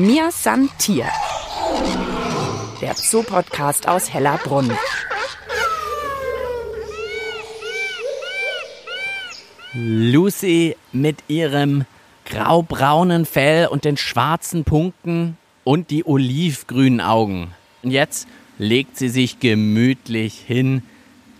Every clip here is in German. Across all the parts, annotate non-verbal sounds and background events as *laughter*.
Mir san Tier. Der Zoopodcast aus Hellerbrunn. Lucy mit ihrem graubraunen Fell und den schwarzen Punkten und die olivgrünen Augen. Und jetzt legt sie sich gemütlich hin.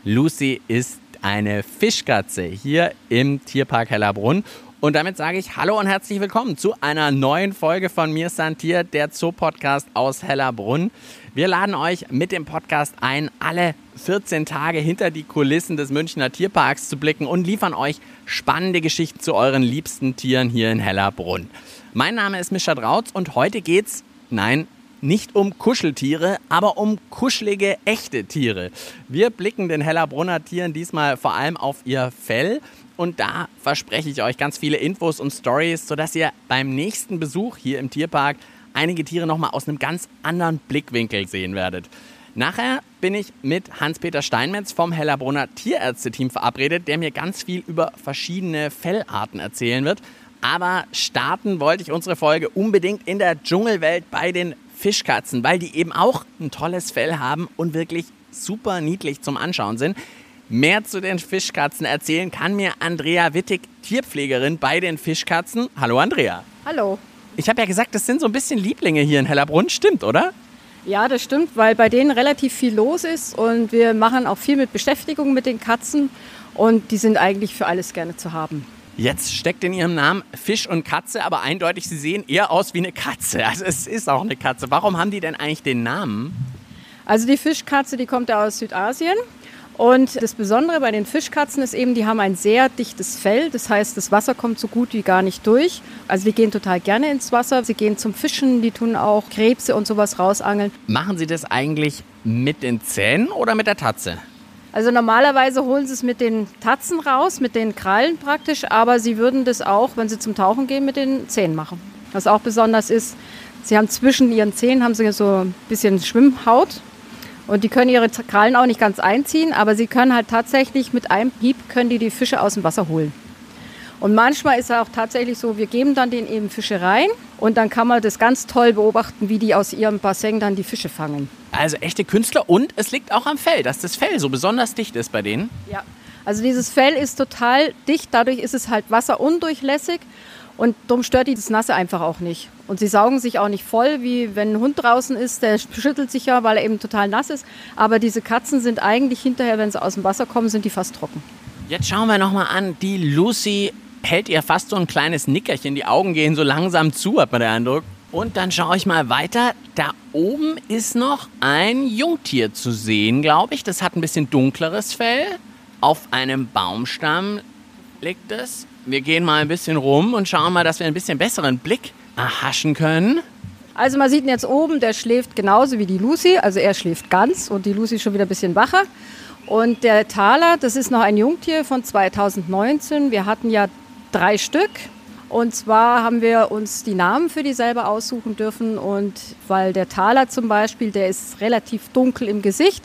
Lucy ist eine Fischkatze hier im Tierpark Hellerbrunn. Und damit sage ich Hallo und herzlich willkommen zu einer neuen Folge von Mir Santier, der Zoo-Podcast aus Hellerbrunn. Wir laden euch mit dem Podcast ein, alle 14 Tage hinter die Kulissen des Münchner Tierparks zu blicken und liefern euch spannende Geschichten zu euren liebsten Tieren hier in Hellerbrunn. Mein Name ist Mischa Drautz und heute geht's, nein, nicht um Kuscheltiere, aber um kuschelige, echte Tiere. Wir blicken den Hellerbrunner Tieren diesmal vor allem auf ihr Fell. Und da verspreche ich euch ganz viele Infos und Stories, sodass ihr beim nächsten Besuch hier im Tierpark einige Tiere nochmal aus einem ganz anderen Blickwinkel sehen werdet. Nachher bin ich mit Hans-Peter Steinmetz vom Hellerbrunner Tierärzteteam verabredet, der mir ganz viel über verschiedene Fellarten erzählen wird. Aber starten wollte ich unsere Folge unbedingt in der Dschungelwelt bei den Fischkatzen, weil die eben auch ein tolles Fell haben und wirklich super niedlich zum Anschauen sind. Mehr zu den Fischkatzen erzählen kann mir Andrea Wittig, Tierpflegerin bei den Fischkatzen. Hallo Andrea. Hallo. Ich habe ja gesagt, das sind so ein bisschen Lieblinge hier in Hellerbrunn, stimmt, oder? Ja, das stimmt, weil bei denen relativ viel los ist und wir machen auch viel mit Beschäftigung mit den Katzen und die sind eigentlich für alles gerne zu haben. Jetzt steckt in ihrem Namen Fisch und Katze, aber eindeutig, sie sehen eher aus wie eine Katze. *laughs* Also es ist auch eine Katze. Warum haben die denn eigentlich den Namen? Also die Fischkatze, die kommt ja aus Südasien. Und das Besondere bei den Fischkatzen ist eben, die haben ein sehr dichtes Fell. Das heißt, das Wasser kommt so gut wie gar nicht durch. Also die gehen total gerne ins Wasser. Sie gehen zum Fischen, die tun auch Krebse und sowas rausangeln. Machen Sie das eigentlich mit den Zähnen oder mit der Tatze? Also normalerweise holen sie es mit den Tatzen raus, mit den Krallen praktisch, aber sie würden das auch, wenn sie zum Tauchen gehen, mit den Zähnen machen. Was auch besonders ist, sie haben zwischen ihren Zähnen haben sie so ein bisschen Schwimmhaut und die können ihre Krallen auch nicht ganz einziehen, aber sie können halt tatsächlich mit einem Hieb können die die Fische aus dem Wasser holen. Und manchmal ist es auch tatsächlich so, wir geben dann den eben Fische rein und dann kann man das ganz toll beobachten, wie die aus ihrem Bassin dann die Fische fangen. Also echte Künstler und es liegt auch am Fell, dass das Fell so besonders dicht ist bei denen. Ja, also dieses Fell ist total dicht, dadurch ist es halt wasserundurchlässig und darum stört die das Nasse einfach auch nicht. Und sie saugen sich auch nicht voll, wie wenn ein Hund draußen ist, der schüttelt sich ja, weil er eben total nass ist. Aber diese Katzen sind eigentlich hinterher, wenn sie aus dem Wasser kommen, sind die fast trocken. Jetzt schauen wir nochmal an, die Lucy hält ihr fast so ein kleines Nickerchen. Die Augen gehen so langsam zu, hat man den Eindruck. Und dann schaue ich mal weiter. Da oben ist noch ein Jungtier zu sehen, glaube ich. Das hat ein bisschen dunkleres Fell. Auf einem Baumstamm liegt es. Wir gehen mal ein bisschen rum und schauen mal, dass wir ein bisschen besseren Blick erhaschen können. Also man sieht ihn jetzt oben, der schläft genauso wie die Lucy. Also er schläft ganz und die Lucy ist schon wieder ein bisschen wacher. Und der Thaler, das ist noch ein Jungtier von 2019. Wir hatten ja drei Stück. Und zwar haben wir uns die Namen für die selber aussuchen dürfen. Und weil der Thaler zum Beispiel, der ist relativ dunkel im Gesicht.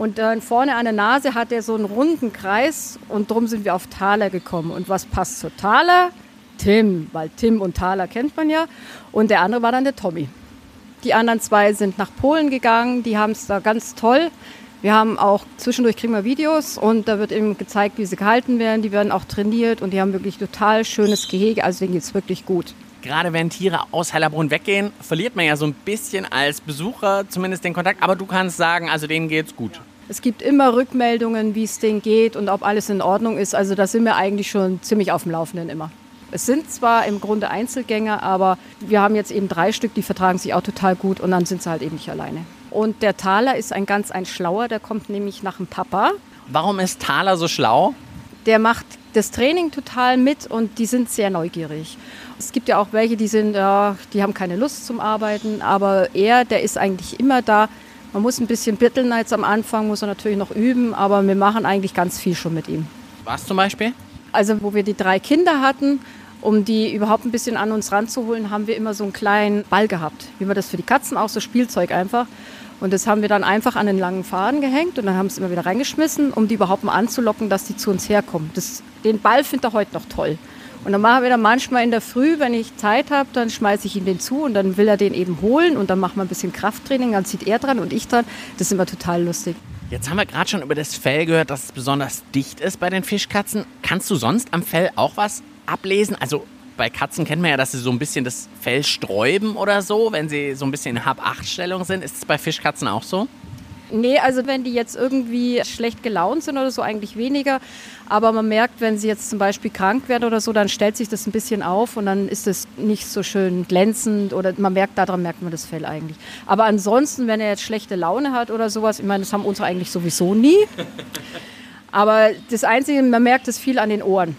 Und dann vorne an der Nase hat er so einen runden Kreis. Und darum sind wir auf Thaler gekommen. Und was passt zu Thaler? Tim, weil Tim und Thaler kennt man ja. Und der andere war dann der Tommy. Die anderen zwei sind nach Polen gegangen. Die haben es da ganz toll. Wir haben auch zwischendurch kriegen wir Videos und da wird eben gezeigt, wie sie gehalten werden. Die werden auch trainiert und die haben wirklich total schönes Gehege. Also denen geht es wirklich gut. Gerade wenn Tiere aus Hellerbrunn weggehen, verliert man ja so ein bisschen als Besucher zumindest den Kontakt. Aber du kannst sagen, also denen geht's gut. Es gibt immer Rückmeldungen, wie es denen geht und ob alles in Ordnung ist. Also da sind wir eigentlich schon ziemlich auf dem Laufenden immer. Es sind zwar im Grunde Einzelgänger, aber wir haben jetzt eben drei Stück, die vertragen sich auch total gut und dann sind sie halt eben nicht alleine. Und der Thaler ist ein ganz ein schlauer, der kommt nämlich nach dem Papa. Warum ist Thaler so schlau? Der macht das Training total mit und die sind sehr neugierig. Es gibt ja auch welche, die sind, ja, die haben keine Lust zum Arbeiten, aber er, der ist eigentlich immer da. Man muss ein bisschen bitteln jetzt am Anfang, muss er natürlich noch üben, aber wir machen eigentlich ganz viel schon mit ihm. Was zum Beispiel? Also, wo wir die drei Kinder hatten, um die überhaupt ein bisschen an uns ranzuholen, haben wir immer so einen kleinen Ball gehabt. Wie man das für die Katzen auch, so Spielzeug einfach. Und das haben wir dann einfach an den langen Faden gehängt und dann haben wir es immer wieder reingeschmissen, um die überhaupt mal anzulocken, dass die zu uns herkommen. Das, den Ball findet er heute noch toll. Und dann machen wir dann manchmal in der Früh, wenn ich Zeit habe, dann schmeiße ich ihm den zu und dann will er den eben holen und dann machen wir ein bisschen Krafttraining, dann zieht er dran und ich dran. Das ist immer total lustig. Jetzt haben wir gerade schon über das Fell gehört, dass es besonders dicht ist bei den Fischkatzen. Kannst du sonst am Fell auch was ablesen? Also bei Katzen kennt man ja, dass sie so ein bisschen das Fell sträuben oder so, wenn sie so ein bisschen in Hab-Acht-Stellung sind. Ist es bei Fischkatzen auch so? Nee, also wenn die jetzt irgendwie schlecht gelaunt sind oder so, eigentlich weniger. Aber man merkt, wenn sie jetzt zum Beispiel krank werden oder so, dann stellt sich das ein bisschen auf und dann ist es nicht so schön glänzend oder man merkt, daran merkt man das Fell eigentlich. Aber ansonsten, wenn er jetzt schlechte Laune hat oder sowas, ich meine, das haben unsere eigentlich sowieso nie. *laughs* Aber das Einzige, man merkt es viel an den Ohren.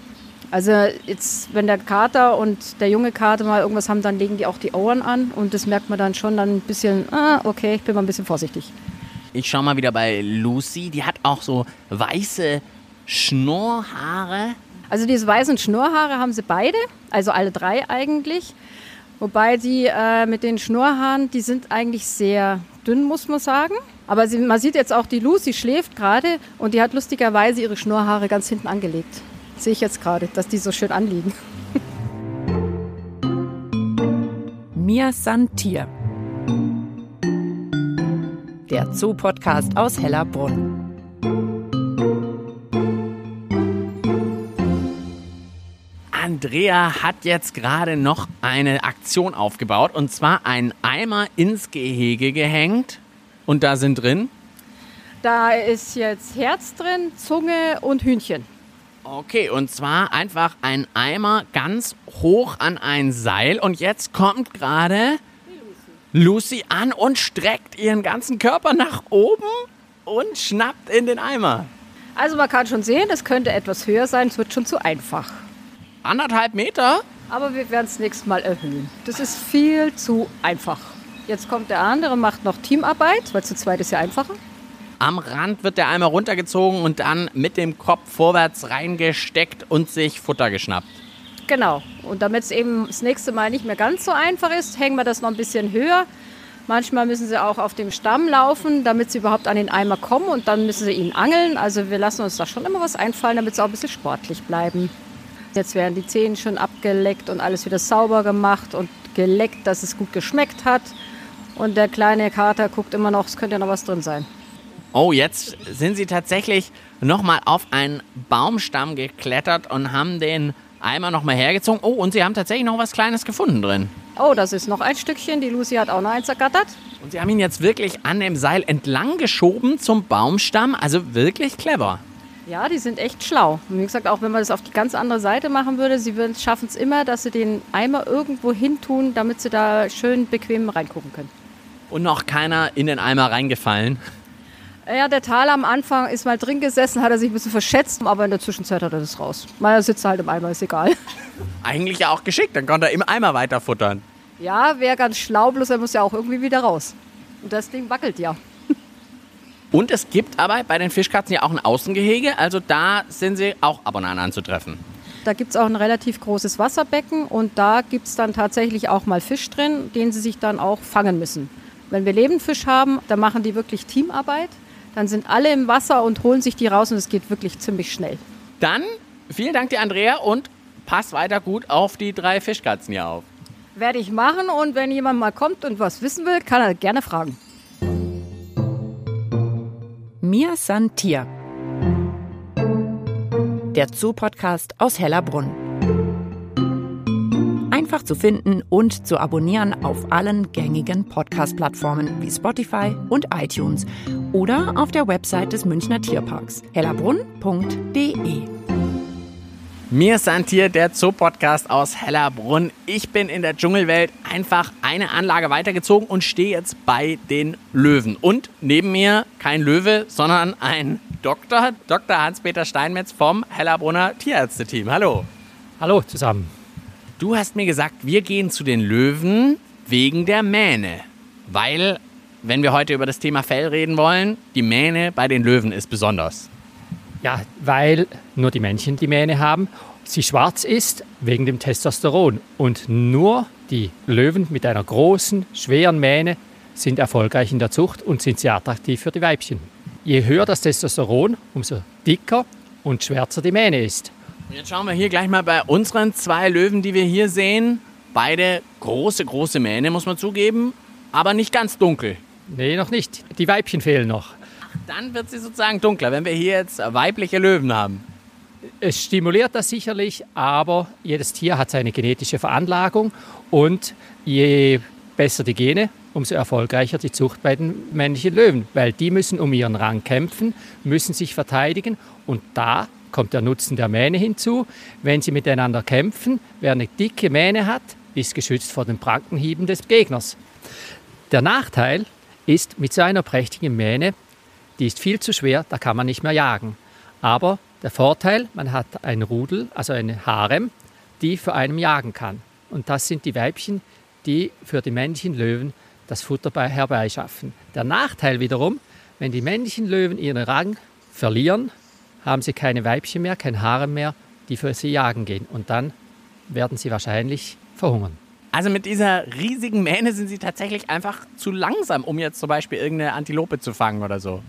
Also jetzt, wenn der Kater und der junge Kater mal irgendwas haben, dann legen die auch die Ohren an und das merkt man dann schon dann ein bisschen, ah, okay, ich bin mal ein bisschen vorsichtig. Ich schaue mal wieder bei Lucy. Die hat auch so weiße Schnurrhaare. Also diese weißen Schnurrhaare haben sie beide, also alle drei eigentlich. Wobei die äh, mit den Schnurrhaaren, die sind eigentlich sehr dünn, muss man sagen. Aber sie, man sieht jetzt auch, die Lucy schläft gerade und die hat lustigerweise ihre Schnurrhaare ganz hinten angelegt. Sehe ich jetzt gerade, dass die so schön anliegen. Mia Santier der Zoo-Podcast aus Hellerbrunn. Andrea hat jetzt gerade noch eine Aktion aufgebaut und zwar einen Eimer ins Gehege gehängt und da sind drin. Da ist jetzt Herz drin, Zunge und Hühnchen. Okay, und zwar einfach ein Eimer ganz hoch an ein Seil und jetzt kommt gerade Lucy an und streckt ihren ganzen Körper nach oben und schnappt in den Eimer. Also man kann schon sehen, es könnte etwas höher sein, es wird schon zu einfach. Anderthalb Meter? Aber wir werden es nächstes Mal erhöhen. Das ist viel zu einfach. Jetzt kommt der andere, macht noch Teamarbeit, weil zu zweit ist ja einfacher. Am Rand wird der Eimer runtergezogen und dann mit dem Kopf vorwärts reingesteckt und sich Futter geschnappt. Genau. Und damit es eben das nächste Mal nicht mehr ganz so einfach ist, hängen wir das noch ein bisschen höher. Manchmal müssen sie auch auf dem Stamm laufen, damit sie überhaupt an den Eimer kommen und dann müssen sie ihn angeln. Also wir lassen uns da schon immer was einfallen, damit sie auch ein bisschen sportlich bleiben. Jetzt werden die Zähne schon abgeleckt und alles wieder sauber gemacht und geleckt, dass es gut geschmeckt hat. Und der kleine Kater guckt immer noch, es könnte ja noch was drin sein. Oh, jetzt sind sie tatsächlich nochmal auf einen Baumstamm geklettert und haben den Einmal nochmal hergezogen. Oh, und Sie haben tatsächlich noch was Kleines gefunden drin. Oh, das ist noch ein Stückchen. Die Lucy hat auch noch eins ergattert. Und Sie haben ihn jetzt wirklich an dem Seil entlang geschoben zum Baumstamm. Also wirklich clever. Ja, die sind echt schlau. Und wie gesagt, auch wenn man das auf die ganz andere Seite machen würde, sie schaffen es immer, dass sie den Eimer irgendwo hin tun, damit sie da schön bequem reingucken können. Und noch keiner in den Eimer reingefallen. Ja, der Tal am Anfang ist mal drin gesessen, hat er sich ein bisschen verschätzt, aber in der Zwischenzeit hat er das raus. Meiner sitzt halt im Eimer, ist egal. *laughs* Eigentlich ja auch geschickt, dann konnte er im Eimer weiter futtern. Ja, wäre ganz schlau, bloß er muss ja auch irgendwie wieder raus. Und das Ding wackelt ja. *laughs* Und es gibt aber bei den Fischkatzen ja auch ein Außengehege, also da sind sie auch ab und an anzutreffen. Da gibt es auch ein relativ großes Wasserbecken und da gibt es dann tatsächlich auch mal Fisch drin, den sie sich dann auch fangen müssen. Wenn wir Lebendfisch haben, dann machen die wirklich Teamarbeit. Dann sind alle im Wasser und holen sich die raus und es geht wirklich ziemlich schnell. Dann vielen Dank dir, Andrea, und pass weiter gut auf die drei Fischkatzen hier auf. Werde ich machen und wenn jemand mal kommt und was wissen will, kann er gerne fragen. Mir Santier. Der Zoo-Podcast aus Hellerbrunn einfach zu finden und zu abonnieren auf allen gängigen Podcast-Plattformen wie Spotify und iTunes oder auf der Website des Münchner Tierparks hellerbrunn.de. Mir ist Santier, der Zoo-Podcast aus Hellerbrunn. Ich bin in der Dschungelwelt einfach eine Anlage weitergezogen und stehe jetzt bei den Löwen. Und neben mir kein Löwe, sondern ein Doktor, Dr. Hans-Peter Steinmetz vom Hellerbrunner Tierärzte-Team. Hallo. Hallo zusammen. Du hast mir gesagt, wir gehen zu den Löwen wegen der Mähne. Weil, wenn wir heute über das Thema Fell reden wollen, die Mähne bei den Löwen ist besonders. Ja, weil nur die Männchen die Mähne haben. Sie schwarz ist wegen dem Testosteron. Und nur die Löwen mit einer großen, schweren Mähne sind erfolgreich in der Zucht und sind sehr attraktiv für die Weibchen. Je höher das Testosteron, umso dicker und schwärzer die Mähne ist. Jetzt schauen wir hier gleich mal bei unseren zwei Löwen, die wir hier sehen. Beide große, große Mähne, muss man zugeben, aber nicht ganz dunkel. Nee, noch nicht. Die Weibchen fehlen noch. Dann wird sie sozusagen dunkler, wenn wir hier jetzt weibliche Löwen haben. Es stimuliert das sicherlich, aber jedes Tier hat seine genetische Veranlagung und je besser die Gene, umso erfolgreicher die Zucht bei den männlichen Löwen, weil die müssen um ihren Rang kämpfen, müssen sich verteidigen und da kommt der Nutzen der Mähne hinzu. Wenn sie miteinander kämpfen, wer eine dicke Mähne hat, ist geschützt vor den Prankenhieben des Gegners. Der Nachteil ist, mit so einer prächtigen Mähne, die ist viel zu schwer, da kann man nicht mehr jagen. Aber der Vorteil, man hat ein Rudel, also eine Harem, die für einen jagen kann. Und das sind die Weibchen, die für die männlichen Löwen das Futter herbeischaffen. Der Nachteil wiederum, wenn die männlichen Löwen ihren Rang verlieren, haben sie keine Weibchen mehr, kein Harem mehr, die für sie jagen gehen. Und dann werden sie wahrscheinlich verhungern. Also mit dieser riesigen Mähne sind sie tatsächlich einfach zu langsam, um jetzt zum Beispiel irgendeine Antilope zu fangen oder so.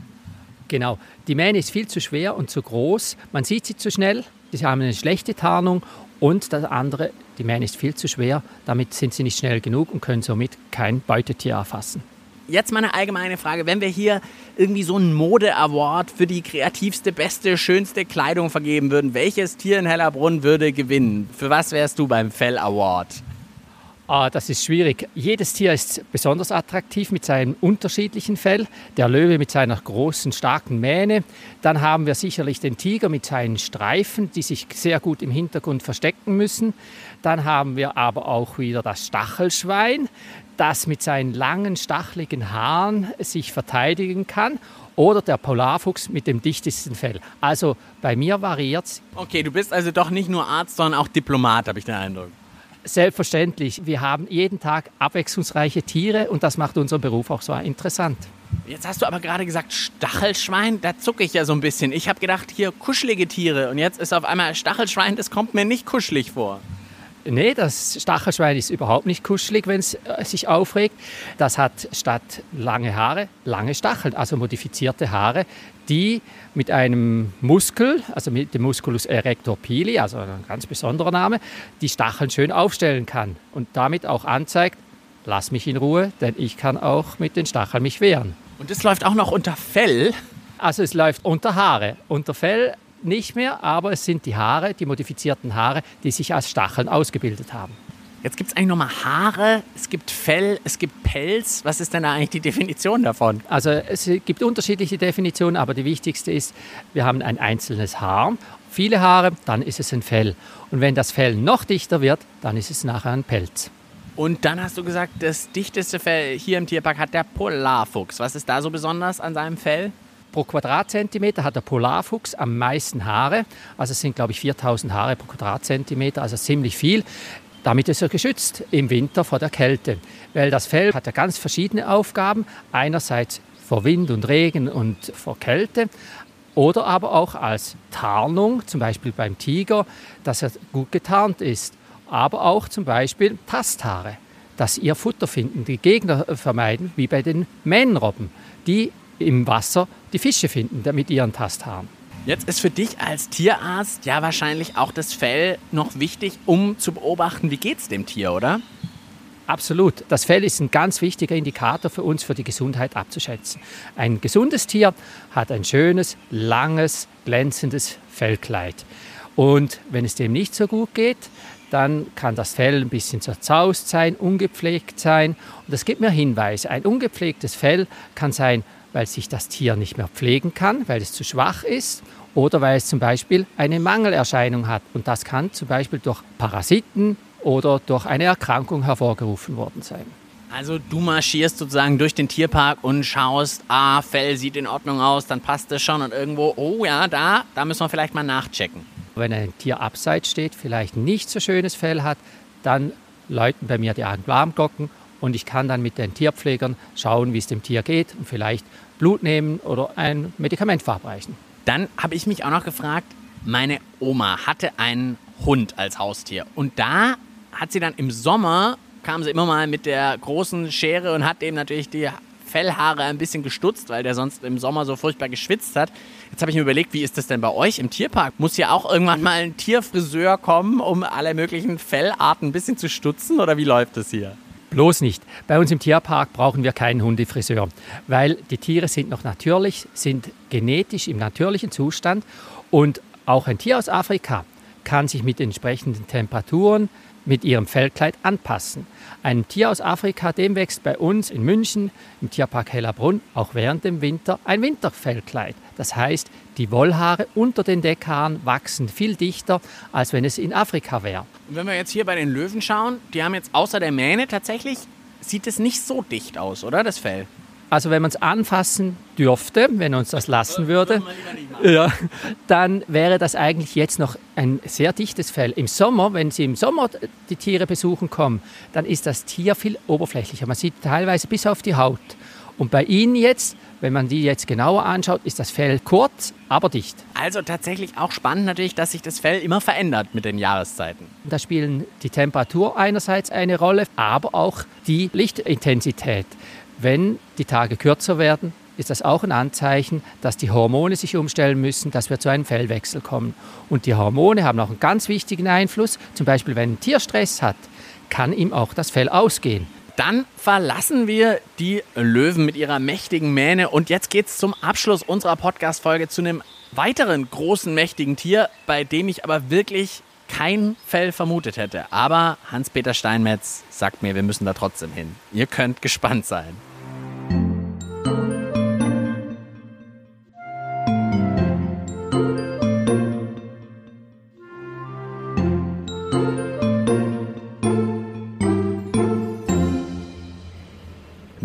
Genau. Die Mähne ist viel zu schwer und zu groß. Man sieht sie zu schnell. Sie haben eine schlechte Tarnung. Und das andere, die Mähne ist viel zu schwer. Damit sind sie nicht schnell genug und können somit kein Beutetier erfassen. Jetzt mal eine allgemeine Frage. Wenn wir hier irgendwie so einen Mode-Award für die kreativste, beste, schönste Kleidung vergeben würden, welches Tier in Hellerbrunn würde gewinnen? Für was wärst du beim Fell-Award? Ah, das ist schwierig. Jedes Tier ist besonders attraktiv mit seinem unterschiedlichen Fell. Der Löwe mit seiner großen, starken Mähne. Dann haben wir sicherlich den Tiger mit seinen Streifen, die sich sehr gut im Hintergrund verstecken müssen. Dann haben wir aber auch wieder das Stachelschwein, das mit seinen langen, stacheligen Haaren sich verteidigen kann. Oder der Polarfuchs mit dem dichtesten Fell. Also bei mir variiert es. Okay, du bist also doch nicht nur Arzt, sondern auch Diplomat, habe ich den Eindruck. Selbstverständlich. Wir haben jeden Tag abwechslungsreiche Tiere und das macht unseren Beruf auch so interessant. Jetzt hast du aber gerade gesagt Stachelschwein, da zucke ich ja so ein bisschen. Ich habe gedacht, hier kuschelige Tiere und jetzt ist auf einmal Stachelschwein, das kommt mir nicht kuschelig vor. Nee, das Stachelschwein ist überhaupt nicht kuschelig, wenn es äh, sich aufregt. Das hat statt lange Haare lange Stacheln, also modifizierte Haare, die mit einem Muskel, also mit dem Musculus erector pili, also ein ganz besonderer Name, die Stacheln schön aufstellen kann und damit auch anzeigt, lass mich in Ruhe, denn ich kann auch mit den Stacheln mich wehren. Und das läuft auch noch unter Fell? Also es läuft unter Haare. Unter Fell nicht mehr, aber es sind die Haare, die modifizierten Haare, die sich als Stacheln ausgebildet haben. Jetzt gibt es eigentlich nochmal Haare, es gibt Fell, es gibt Pelz. Was ist denn eigentlich die Definition davon? Also es gibt unterschiedliche Definitionen, aber die wichtigste ist, wir haben ein einzelnes Haar. Viele Haare, dann ist es ein Fell. Und wenn das Fell noch dichter wird, dann ist es nachher ein Pelz. Und dann hast du gesagt, das dichteste Fell hier im Tierpark hat der Polarfuchs. Was ist da so besonders an seinem Fell? Pro Quadratzentimeter hat der Polarfuchs am meisten Haare. Also es sind, glaube ich, 4000 Haare pro Quadratzentimeter, also ziemlich viel. Damit ist er geschützt im Winter vor der Kälte, weil das Fell hat ja ganz verschiedene Aufgaben. Einerseits vor Wind und Regen und vor Kälte oder aber auch als Tarnung, zum Beispiel beim Tiger, dass er gut getarnt ist. Aber auch zum Beispiel Tasthaare, dass ihr Futter finden, die Gegner vermeiden, wie bei den Mähnenrobben, die im Wasser die Fische finden mit ihren Tasthaaren. Jetzt ist für dich als Tierarzt ja wahrscheinlich auch das Fell noch wichtig, um zu beobachten, wie geht es dem Tier, oder? Absolut. Das Fell ist ein ganz wichtiger Indikator für uns, für die Gesundheit abzuschätzen. Ein gesundes Tier hat ein schönes, langes, glänzendes Fellkleid. Und wenn es dem nicht so gut geht, dann kann das Fell ein bisschen zerzaust sein, ungepflegt sein. Und das gibt mir Hinweise. Ein ungepflegtes Fell kann sein, weil sich das Tier nicht mehr pflegen kann, weil es zu schwach ist oder weil es zum Beispiel eine Mangelerscheinung hat. Und das kann zum Beispiel durch Parasiten oder durch eine Erkrankung hervorgerufen worden sein. Also du marschierst sozusagen durch den Tierpark und schaust, ah, Fell sieht in Ordnung aus, dann passt es schon und irgendwo, oh ja, da, da müssen wir vielleicht mal nachchecken. Wenn ein Tier abseits steht, vielleicht nicht so schönes Fell hat, dann läuten bei mir die Alarmglocken und ich kann dann mit den Tierpflegern schauen, wie es dem Tier geht und vielleicht Blut nehmen oder ein Medikament verabreichen. Dann habe ich mich auch noch gefragt, meine Oma hatte einen Hund als Haustier und da hat sie dann im Sommer kam sie immer mal mit der großen Schere und hat dem natürlich die Fellhaare ein bisschen gestutzt, weil der sonst im Sommer so furchtbar geschwitzt hat. Jetzt habe ich mir überlegt, wie ist das denn bei euch im Tierpark? Muss ja auch irgendwann mal ein Tierfriseur kommen, um alle möglichen Fellarten ein bisschen zu stutzen oder wie läuft das hier? Bloß nicht. Bei uns im Tierpark brauchen wir keinen Hundefriseur, weil die Tiere sind noch natürlich, sind genetisch im natürlichen Zustand und auch ein Tier aus Afrika kann sich mit entsprechenden Temperaturen mit ihrem Fellkleid anpassen. Ein Tier aus Afrika, dem wächst bei uns in München im Tierpark Hellerbrunn auch während dem Winter ein Winterfellkleid. Das heißt, die Wollhaare unter den Deckhaaren wachsen viel dichter, als wenn es in Afrika wäre. Wenn wir jetzt hier bei den Löwen schauen, die haben jetzt außer der Mähne tatsächlich, sieht es nicht so dicht aus, oder das Fell? Also wenn man es anfassen dürfte, wenn uns das lassen würde, ja, dann wäre das eigentlich jetzt noch ein sehr dichtes Fell. Im Sommer, wenn Sie im Sommer die Tiere besuchen kommen, dann ist das Tier viel oberflächlicher. Man sieht teilweise bis auf die Haut. Und bei Ihnen jetzt, wenn man die jetzt genauer anschaut, ist das Fell kurz, aber dicht. Also tatsächlich auch spannend natürlich, dass sich das Fell immer verändert mit den Jahreszeiten. Da spielen die Temperatur einerseits eine Rolle, aber auch die Lichtintensität. Wenn die Tage kürzer werden, ist das auch ein Anzeichen, dass die Hormone sich umstellen müssen, dass wir zu einem Fellwechsel kommen. Und die Hormone haben auch einen ganz wichtigen Einfluss. Zum Beispiel, wenn ein Tier Stress hat, kann ihm auch das Fell ausgehen. Dann verlassen wir die Löwen mit ihrer mächtigen Mähne und jetzt geht es zum Abschluss unserer Podcast-Folge zu einem weiteren großen, mächtigen Tier, bei dem ich aber wirklich kein Fell vermutet hätte. Aber Hans-Peter Steinmetz sagt mir, wir müssen da trotzdem hin. Ihr könnt gespannt sein.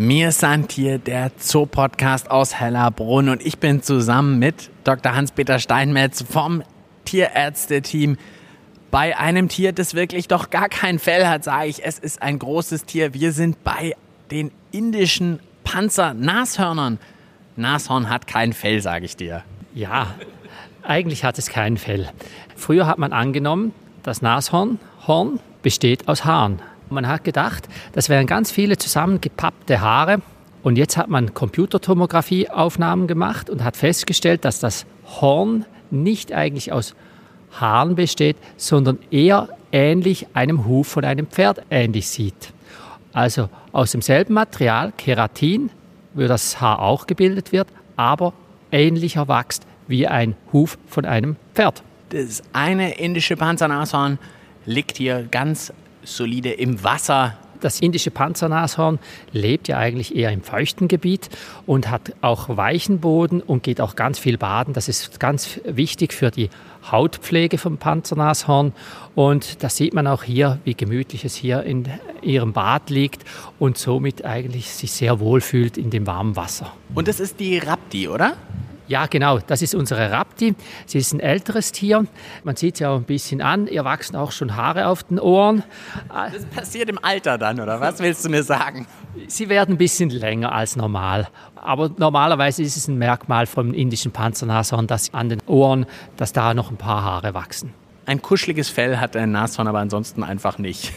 Mir sandt hier der Zoo-Podcast aus Hellerbrunn und ich bin zusammen mit Dr. Hans-Peter Steinmetz vom Tierärzte-Team bei einem Tier, das wirklich doch gar kein Fell hat, sage ich, es ist ein großes Tier. Wir sind bei den indischen Panzer-Nashörnern. Nashorn hat kein Fell, sage ich dir. Ja, eigentlich hat es kein Fell. Früher hat man angenommen, das Nashorn Horn besteht aus Haaren. Man hat gedacht, das wären ganz viele zusammengepappte Haare. Und jetzt hat man Computertomographieaufnahmen gemacht und hat festgestellt, dass das Horn nicht eigentlich aus Haaren besteht, sondern eher ähnlich einem Huf von einem Pferd ähnlich sieht. Also aus demselben Material, Keratin, wo das Haar auch gebildet wird, aber ähnlicher wächst wie ein Huf von einem Pferd. Das eine indische Panzernashorn liegt hier ganz solide im Wasser. Das indische Panzernashorn lebt ja eigentlich eher im feuchten Gebiet und hat auch weichen Boden und geht auch ganz viel baden. Das ist ganz wichtig für die Hautpflege vom Panzernashorn. Und da sieht man auch hier, wie gemütlich es hier in ihrem Bad liegt und somit eigentlich sich sehr wohl fühlt in dem warmen Wasser. Und das ist die Rapti, oder? Ja, genau, das ist unsere Rapti. Sie ist ein älteres Tier. Man sieht sie auch ein bisschen an. Ihr wachsen auch schon Haare auf den Ohren. Das passiert im Alter dann, oder was willst du mir sagen? Sie werden ein bisschen länger als normal. Aber normalerweise ist es ein Merkmal vom indischen Panzernashorn, dass an den Ohren, dass da noch ein paar Haare wachsen. Ein kuscheliges Fell hat ein Nashorn aber ansonsten einfach nicht.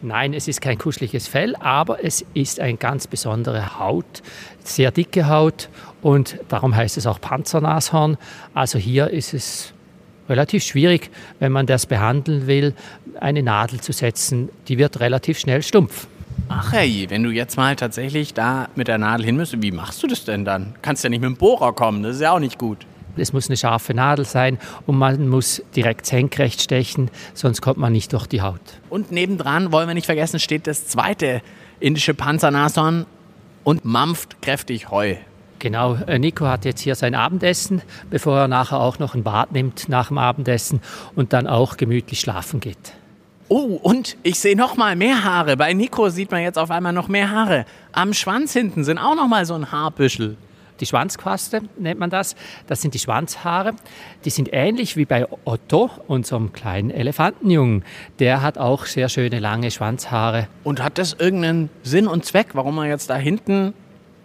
Nein, es ist kein kuscheliges Fell, aber es ist eine ganz besondere Haut, sehr dicke Haut und darum heißt es auch Panzernashorn. Also hier ist es relativ schwierig, wenn man das behandeln will, eine Nadel zu setzen. Die wird relativ schnell stumpf. Ach hey, wenn du jetzt mal tatsächlich da mit der Nadel hin müsstest, wie machst du das denn dann? Kannst ja nicht mit dem Bohrer kommen, das ist ja auch nicht gut. Es muss eine scharfe Nadel sein und man muss direkt senkrecht stechen, sonst kommt man nicht durch die Haut. Und nebendran, wollen wir nicht vergessen, steht das zweite indische Panzernashorn und mampft kräftig Heu. Genau, äh, Nico hat jetzt hier sein Abendessen, bevor er nachher auch noch ein Bad nimmt nach dem Abendessen und dann auch gemütlich schlafen geht. Oh, und ich sehe noch mal mehr Haare. Bei Nico sieht man jetzt auf einmal noch mehr Haare. Am Schwanz hinten sind auch noch mal so ein Haarbüschel. Die Schwanzquaste nennt man das. Das sind die Schwanzhaare. Die sind ähnlich wie bei Otto, unserem kleinen Elefantenjungen. Der hat auch sehr schöne lange Schwanzhaare. Und hat das irgendeinen Sinn und Zweck, warum man jetzt da hinten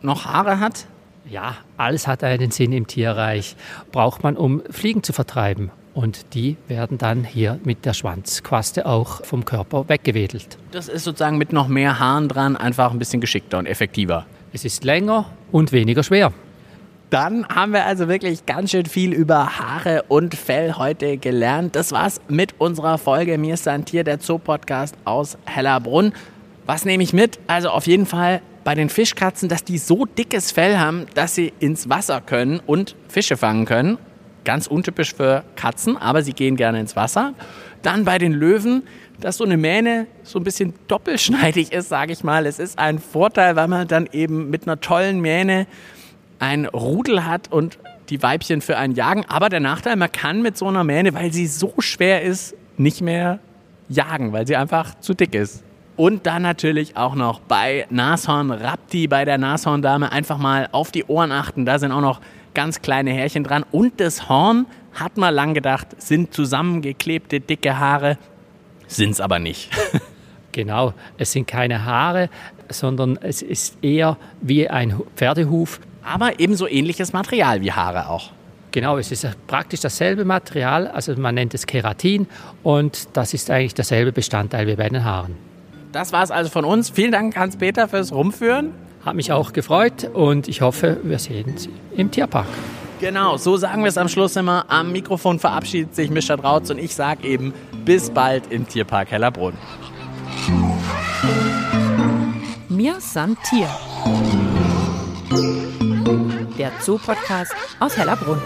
noch Haare hat? Ja, alles hat einen Sinn im Tierreich. Braucht man, um Fliegen zu vertreiben. Und die werden dann hier mit der Schwanzquaste auch vom Körper weggewedelt. Das ist sozusagen mit noch mehr Haaren dran einfach ein bisschen geschickter und effektiver. es ist länger und weniger schwer. Dann haben wir also wirklich ganz schön viel über Haare und Fell heute gelernt. Das war's mit unserer Folge. Mir ist ein Tier, der Zoo-Podcast aus Hellerbrunn. Was nehme ich mit? Also auf jeden Fall bei den Fischkatzen, dass die so dickes Fell haben, dass sie ins Wasser können und Fische fangen können. Ganz untypisch für Katzen, aber sie gehen gerne ins Wasser. Dann bei den Löwen, dass so eine Mähne so ein bisschen doppelschneidig ist, sage ich mal. Es ist ein Vorteil, weil man dann eben mit einer tollen Mähne ein Rudel hat und die Weibchen für einen jagen. Aber der Nachteil, man kann mit so einer Mähne, weil sie so schwer ist, nicht mehr jagen, weil sie einfach zu dick ist. Und dann natürlich auch noch bei Nashorn Rapti, bei der Nashorndame einfach mal auf die Ohren achten. Da sind auch noch ganz kleine Härchen dran. Und das Horn, hat man lang gedacht, sind zusammengeklebte dicke Haare, sind es aber nicht. *laughs* genau, es sind keine Haare, sondern es ist eher wie ein Pferdehuf. Aber ebenso ähnliches Material wie Haare auch. Genau, es ist praktisch dasselbe Material, also man nennt es Keratin und das ist eigentlich derselbe Bestandteil wie bei den Haaren. Das war es also von uns. Vielen Dank, Hans-Peter, fürs Rumführen. Hat mich auch gefreut und ich hoffe, wir sehen Sie im Tierpark. Genau, so sagen wir es am Schluss immer. Am Mikrofon verabschiedet sich Mischa Drautz und ich sage eben bis bald im Tierpark Hellerbrunn. Mir san Tier. Der Zoo-Podcast aus Hellerbrunn.